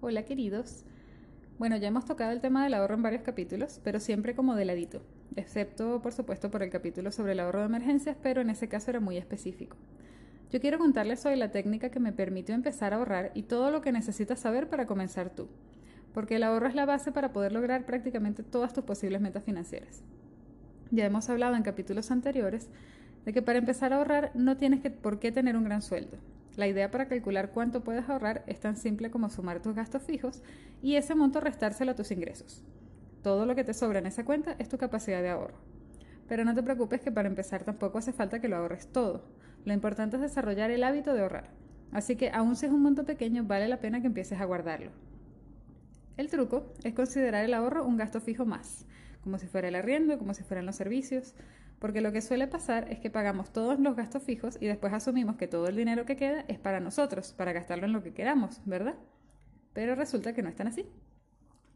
Hola queridos. Bueno, ya hemos tocado el tema del ahorro en varios capítulos, pero siempre como de ladito, excepto por supuesto por el capítulo sobre el ahorro de emergencias, pero en ese caso era muy específico. Yo quiero contarles hoy la técnica que me permitió empezar a ahorrar y todo lo que necesitas saber para comenzar tú, porque el ahorro es la base para poder lograr prácticamente todas tus posibles metas financieras. Ya hemos hablado en capítulos anteriores de que para empezar a ahorrar no tienes que, por qué tener un gran sueldo. La idea para calcular cuánto puedes ahorrar es tan simple como sumar tus gastos fijos y ese monto restárselo a tus ingresos. Todo lo que te sobra en esa cuenta es tu capacidad de ahorro. Pero no te preocupes que para empezar tampoco hace falta que lo ahorres todo. Lo importante es desarrollar el hábito de ahorrar. Así que aun si es un monto pequeño, vale la pena que empieces a guardarlo. El truco es considerar el ahorro un gasto fijo más, como si fuera el arriendo, como si fueran los servicios, porque lo que suele pasar es que pagamos todos los gastos fijos y después asumimos que todo el dinero que queda es para nosotros, para gastarlo en lo que queramos, ¿verdad? Pero resulta que no es tan así.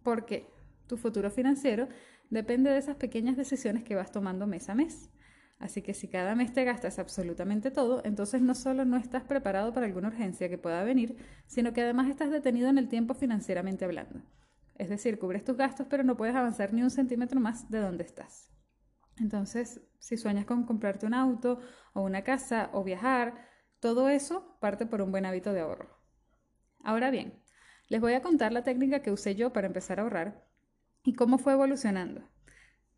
¿Por qué? Tu futuro financiero depende de esas pequeñas decisiones que vas tomando mes a mes. Así que si cada mes te gastas absolutamente todo, entonces no solo no estás preparado para alguna urgencia que pueda venir, sino que además estás detenido en el tiempo financieramente hablando. Es decir, cubres tus gastos pero no puedes avanzar ni un centímetro más de donde estás. Entonces, si sueñas con comprarte un auto o una casa o viajar, todo eso parte por un buen hábito de ahorro. Ahora bien, les voy a contar la técnica que usé yo para empezar a ahorrar y cómo fue evolucionando.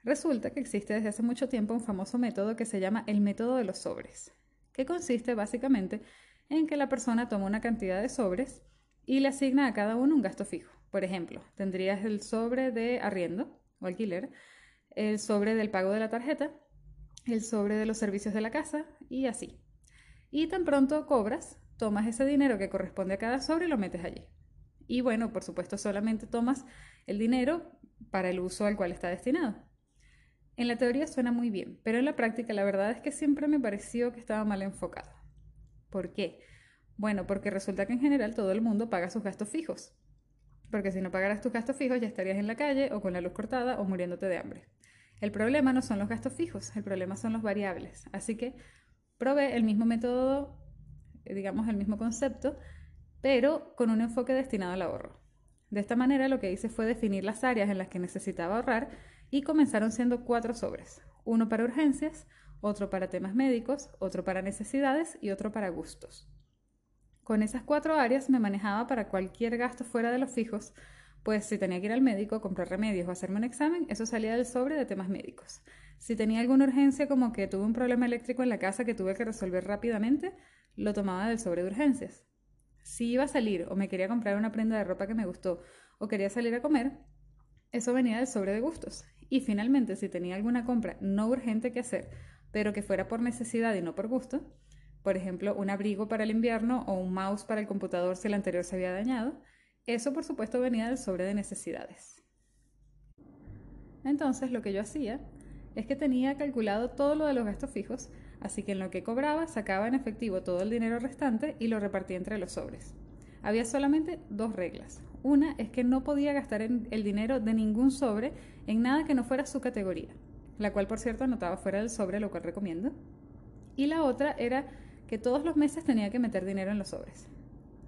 Resulta que existe desde hace mucho tiempo un famoso método que se llama el método de los sobres, que consiste básicamente en que la persona toma una cantidad de sobres y le asigna a cada uno un gasto fijo. Por ejemplo, tendrías el sobre de arriendo o alquiler, el sobre del pago de la tarjeta, el sobre de los servicios de la casa y así. Y tan pronto cobras, tomas ese dinero que corresponde a cada sobre y lo metes allí. Y bueno, por supuesto, solamente tomas el dinero para el uso al cual está destinado. En la teoría suena muy bien, pero en la práctica la verdad es que siempre me pareció que estaba mal enfocado. ¿Por qué? Bueno, porque resulta que en general todo el mundo paga sus gastos fijos. Porque si no pagaras tus gastos fijos ya estarías en la calle o con la luz cortada o muriéndote de hambre. El problema no son los gastos fijos, el problema son los variables. Así que probé el mismo método, eh, digamos el mismo concepto, pero con un enfoque destinado al ahorro. De esta manera lo que hice fue definir las áreas en las que necesitaba ahorrar y comenzaron siendo cuatro sobres. Uno para urgencias, otro para temas médicos, otro para necesidades y otro para gustos. Con esas cuatro áreas me manejaba para cualquier gasto fuera de los fijos, pues si tenía que ir al médico, comprar remedios o hacerme un examen, eso salía del sobre de temas médicos. Si tenía alguna urgencia como que tuve un problema eléctrico en la casa que tuve que resolver rápidamente, lo tomaba del sobre de urgencias. Si iba a salir o me quería comprar una prenda de ropa que me gustó o quería salir a comer, eso venía del sobre de gustos. Y finalmente, si tenía alguna compra no urgente que hacer, pero que fuera por necesidad y no por gusto, por ejemplo, un abrigo para el invierno o un mouse para el computador si el anterior se había dañado, eso, por supuesto, venía del sobre de necesidades. Entonces, lo que yo hacía es que tenía calculado todo lo de los gastos fijos, así que en lo que cobraba sacaba en efectivo todo el dinero restante y lo repartía entre los sobres. Había solamente dos reglas. Una es que no podía gastar el dinero de ningún sobre en nada que no fuera su categoría, la cual por cierto anotaba fuera del sobre, lo cual recomiendo. Y la otra era que todos los meses tenía que meter dinero en los sobres.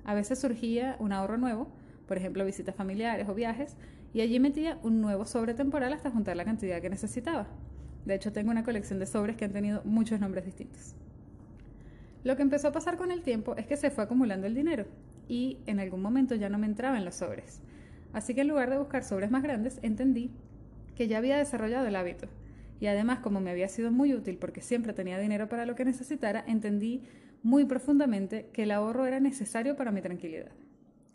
A veces surgía un ahorro nuevo, por ejemplo visitas familiares o viajes, y allí metía un nuevo sobre temporal hasta juntar la cantidad que necesitaba. De hecho, tengo una colección de sobres que han tenido muchos nombres distintos. Lo que empezó a pasar con el tiempo es que se fue acumulando el dinero y en algún momento ya no me entraba en los sobres. Así que en lugar de buscar sobres más grandes, entendí que ya había desarrollado el hábito. Y además, como me había sido muy útil porque siempre tenía dinero para lo que necesitara, entendí muy profundamente que el ahorro era necesario para mi tranquilidad.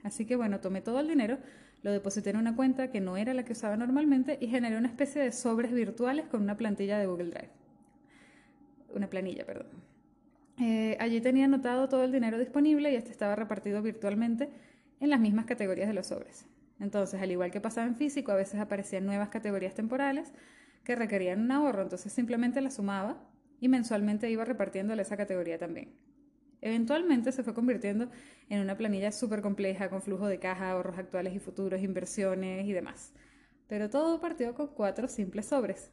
Así que bueno, tomé todo el dinero, lo deposité en una cuenta que no era la que usaba normalmente y generé una especie de sobres virtuales con una plantilla de Google Drive. Una planilla, perdón. Eh, allí tenía anotado todo el dinero disponible y este estaba repartido virtualmente en las mismas categorías de los sobres. Entonces, al igual que pasaba en físico, a veces aparecían nuevas categorías temporales que requerían un ahorro, entonces simplemente las sumaba y mensualmente iba repartiéndole esa categoría también. Eventualmente se fue convirtiendo en una planilla súper compleja con flujo de caja, ahorros actuales y futuros, inversiones y demás. Pero todo partió con cuatro simples sobres.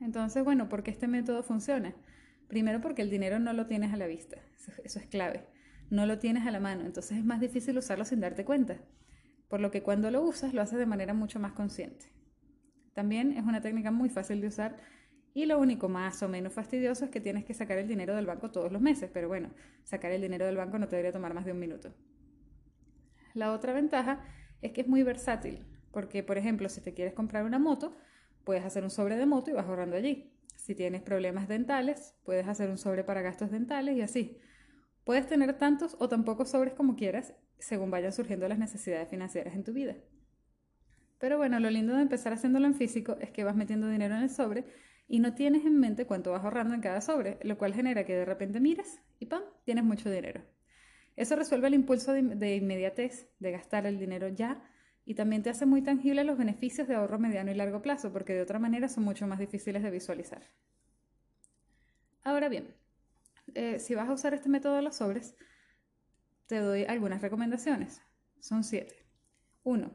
Entonces, bueno, ¿por qué este método funciona? Primero porque el dinero no lo tienes a la vista, eso, es clave. No lo tienes a la mano, entonces es más difícil usarlo sin darte cuenta. Por lo que cuando lo usas lo haces de manera mucho más consciente. También es una técnica muy fácil de usar y lo único más o menos fastidioso es que tienes que sacar el dinero del banco todos los meses, pero bueno, sacar el dinero del banco no te debería tomar más de un minuto. La otra ventaja es que es muy versátil, porque por ejemplo, si te quieres comprar una moto, puedes hacer un sobre de moto y vas ahorrando allí. Si tienes problemas dentales, puedes hacer un sobre para gastos dentales y así. Puedes tener tantos o tan pocos sobres como quieras, según vayan surgiendo las necesidades financieras en tu vida. Pero bueno, lo lindo de empezar haciéndolo en físico es que vas metiendo dinero en el sobre y no tienes en mente cuánto vas ahorrando en cada sobre, lo cual genera que de repente mires y ¡pam! tienes mucho dinero. Eso resuelve el impulso de, inmediatez, de gastar el dinero ya, y también te hace muy tangible los beneficios de ahorro mediano y largo plazo, porque de otra manera son mucho más difíciles de visualizar. Ahora bien, eh, si vas a usar este método de los sobres, te doy algunas recomendaciones. Son siete. 1.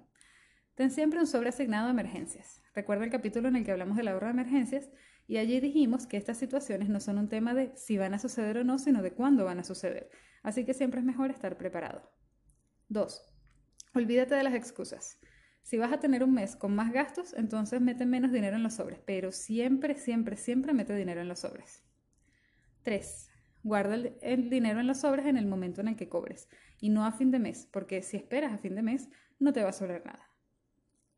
Ten siempre un sobre asignado a emergencias. Recuerda el capítulo en el que hablamos del ahorro de emergencias y allí dijimos que estas situaciones no son un tema de si van a suceder o no, sino de cuándo van a suceder. Así que siempre es mejor estar preparado. 2. Olvídate de las excusas. Si vas a tener un mes con más gastos, entonces mete menos dinero en los sobres, pero siempre, siempre, siempre mete dinero en los sobres. 3. Guarda el, dinero en los sobres en el momento en el que cobres y no a fin de mes, porque si esperas a fin de mes no te va a sobrar nada.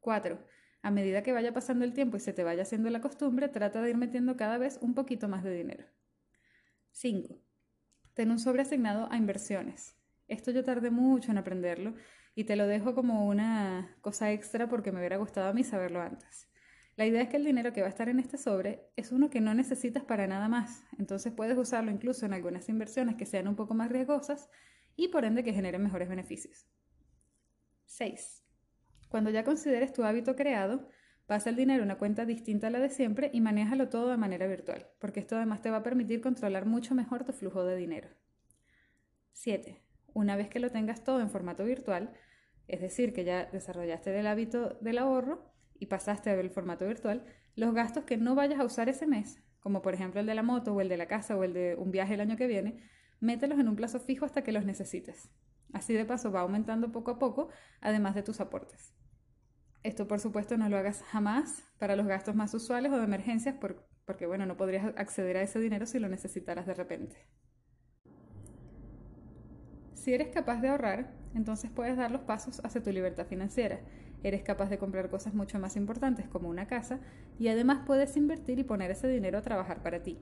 4. A medida que vaya pasando el tiempo y se te vaya haciendo la costumbre, trata de ir metiendo cada vez un poquito más de dinero. 5. Ten un sobre asignado a inversiones. Esto yo tardé mucho en aprenderlo y te lo dejo como una cosa extra porque me hubiera gustado a mí saberlo antes. La idea es que el dinero que va a estar en este sobre es uno que no necesitas para nada más, entonces puedes usarlo incluso en algunas inversiones que sean un poco más riesgosas y por ende que generen mejores beneficios. 6. Cuando ya consideres tu hábito creado, pasa el dinero a una cuenta distinta a la de siempre y manéjalo todo de manera virtual, porque esto además te va a permitir controlar mucho mejor tu flujo de dinero. 7. Una vez que lo tengas todo en formato virtual, es decir, que ya desarrollaste el hábito del ahorro y pasaste a ver el formato virtual, los gastos que no vayas a usar ese mes, como por ejemplo el de la moto o el de la casa o el de un viaje el año que viene, mételos en un plazo fijo hasta que los necesites. Así de paso va aumentando poco a poco, además de tus aportes. Esto, por supuesto, no lo hagas jamás para los gastos más usuales o de emergencias, porque, bueno, no podrías acceder a ese dinero si lo necesitaras de repente. Si eres capaz de ahorrar, entonces puedes dar los pasos hacia tu libertad financiera. Eres capaz de comprar cosas mucho más importantes como una casa y además puedes invertir y poner ese dinero a trabajar para ti.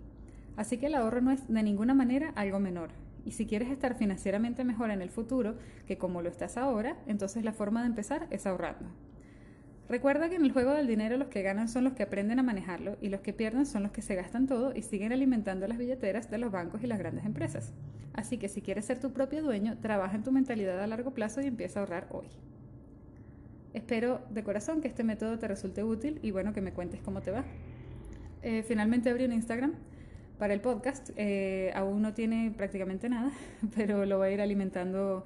Así que el ahorro no es de ninguna manera algo menor, y si quieres estar financieramente mejor en el futuro que como lo estás ahora, entonces la forma de empezar es ahorrando. Recuerda que en el juego del dinero los que ganan son los que aprenden a manejarlo y los que pierden son los que se gastan todo y siguen alimentando las billeteras de los bancos y las grandes empresas. Así que si quieres ser tu propio dueño, trabaja en tu mentalidad a largo plazo y empieza a ahorrar hoy. Espero de corazón que este método te resulte útil y bueno, que me cuentes cómo te va. Eh, finalmente abrí un Instagram para el podcast. Eh, aún no tiene prácticamente nada, pero lo voy a ir alimentando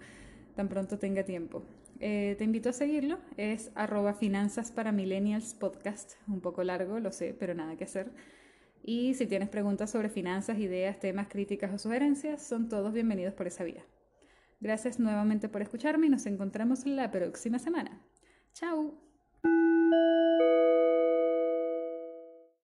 tan pronto tenga tiempo. Eh, te invito a seguirlo, es arroba finanzas para millennials podcast, un poco largo, lo sé, pero nada que hacer. Y si tienes preguntas sobre finanzas, ideas, temas, críticas o sugerencias, son todos bienvenidos por esa vía. Gracias nuevamente por escucharme y nos encontramos la próxima semana. ¡Chao!